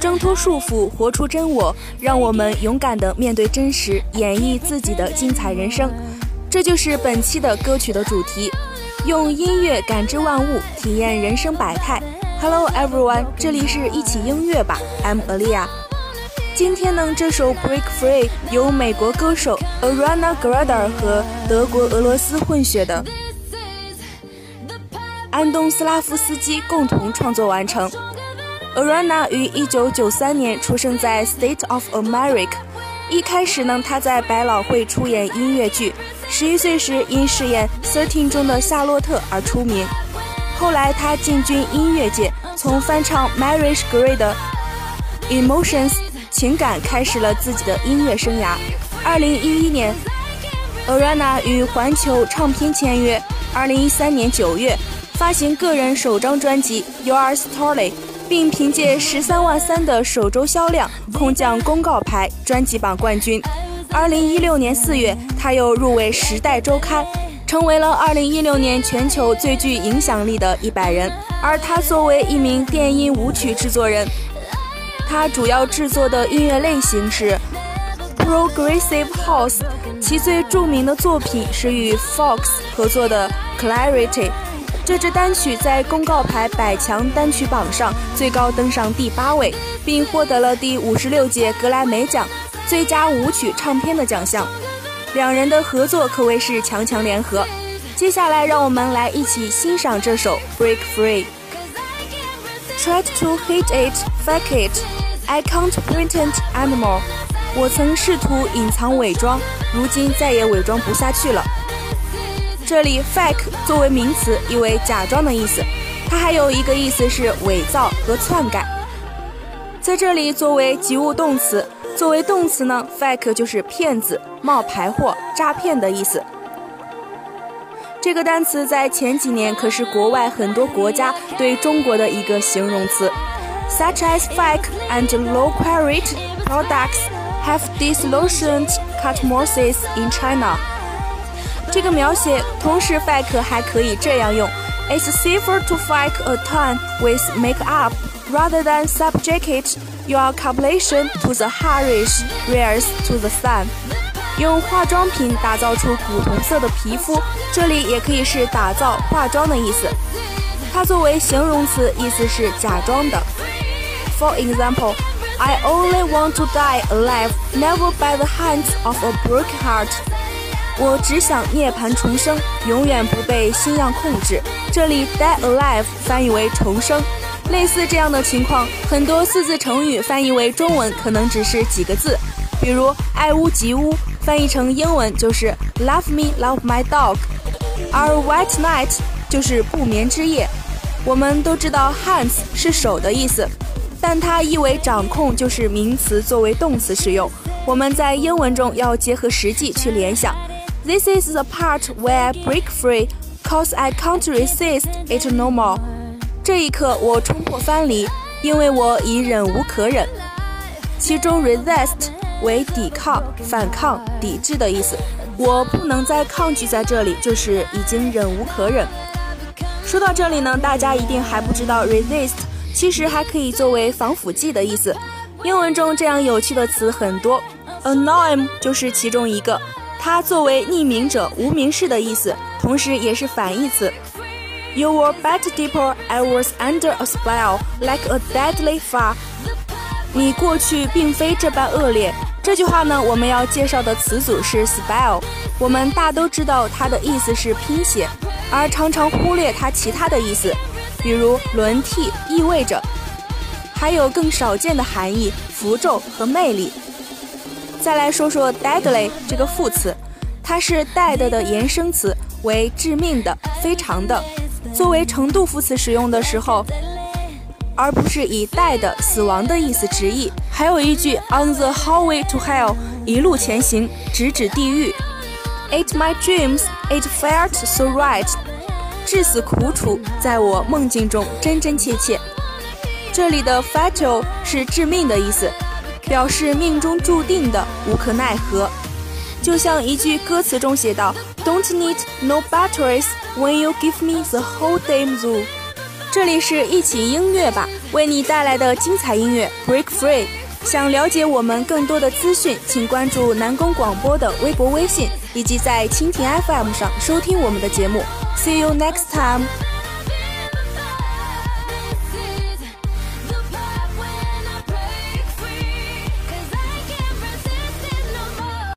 挣脱束缚，活出真我，让我们勇敢地面对真实，演绎自己的精彩人生。这就是本期的歌曲的主题，用音乐感知万物，体验人生百态。Hello everyone，这里是一起音乐吧，I'm Alia。今天呢，这首 Break Free 由美国歌手 Ariana Grande 和德国、俄罗斯混血的安东斯拉夫斯基共同创作完成。Ariana 于1993年出生在 State of America。一开始呢，他在百老汇出演音乐剧，十一岁时因饰演《Thirteen》中的夏洛特而出名。后来他进军音乐界，从翻唱 Mariah Carey 的《Emotions》。情感开始了自己的音乐生涯。二零一一年，Ariana 与环球唱片签约。二零一三年九月，发行个人首张专辑《Your Story》，并凭借十三万三的首周销量，空降公告牌专辑榜冠军。二零一六年四月，他又入围《时代周刊》，成为了二零一六年全球最具影响力的一百人。而他作为一名电音舞曲制作人。他主要制作的音乐类型是 Progressive House，其最著名的作品是与 Fox 合作的 Clarity。这支单曲在公告牌百强单曲榜上最高登上第八位，并获得了第五十六届格莱美奖最佳舞曲唱片的奖项。两人的合作可谓是强强联合。接下来，让我们来一起欣赏这首 Break Free。Tried to hide it, fake it. I can't pretend anymore。我曾试图隐藏伪装，如今再也伪装不下去了。这里 fake 作为名词，意为假装的意思。它还有一个意思是伪造和篡改。在这里作为及物动词，作为动词呢，fake 就是骗子、冒牌货、诈骗的意思。这个单词在前几年可是国外很多国家对中国的一个形容词。such as fake and low-quality products have disillusioned customers in China。这个描写同时 fake 还可以这样用：It's safer to fake a tan with makeup rather than subject your complexion to the harsh rays to the sun。用化妆品打造出古铜色的皮肤，这里也可以是打造、化妆的意思。它作为形容词，意思是假装的。For example, I only want to die alive, never by the hands of a broken heart. 我只想涅槃重生，永远不被心样控制。这里 die alive 翻译为重生。类似这样的情况，很多四字成语翻译为中文可能只是几个字，比如爱屋及乌，翻译成英文就是 love me, love my dog。而 white night 就是不眠之夜。我们都知道 hands 是手的意思。但它意为掌控，就是名词作为动词使用。我们在英文中要结合实际去联想。This is the part where I break free, cause I can't resist it no more。这一刻我冲破藩篱，因为我已忍无可忍。其中 resist 为抵抗、反抗、抵制的意思。我不能再抗拒在这里，就是已经忍无可忍。说到这里呢，大家一定还不知道 resist。其实还可以作为防腐剂的意思。英文中这样有趣的词很多，anonym 就是其中一个。它作为匿名者、无名氏的意思，同时也是反义词。You were bad deeper, I was under a spell, like a deadly fire。你过去并非这般恶劣。这句话呢，我们要介绍的词组是 spell。我们大都知道它的意思是拼写，而常常忽略它其他的意思。比如轮替意味着，还有更少见的含义，符咒和魅力。再来说说 deadly 这个副词，它是 dead 的衍生词，为致命的、非常的，作为程度副词使用的时候，而不是以 dead 死亡的意思直译。还有一句 on the highway to hell 一路前行，直指地狱。It my dreams, it felt so right. 至死苦楚，在我梦境中真真切切。这里的 fatal 是致命的意思，表示命中注定的，无可奈何。就像一句歌词中写道：“Don't need no batteries when you give me the whole damn zoo。”这里是一起音乐吧为你带来的精彩音乐 Break Free。想了解我们更多的资讯，请关注南宫广播的微博、微信，以及在蜻蜓 FM 上收听我们的节目。See you next time.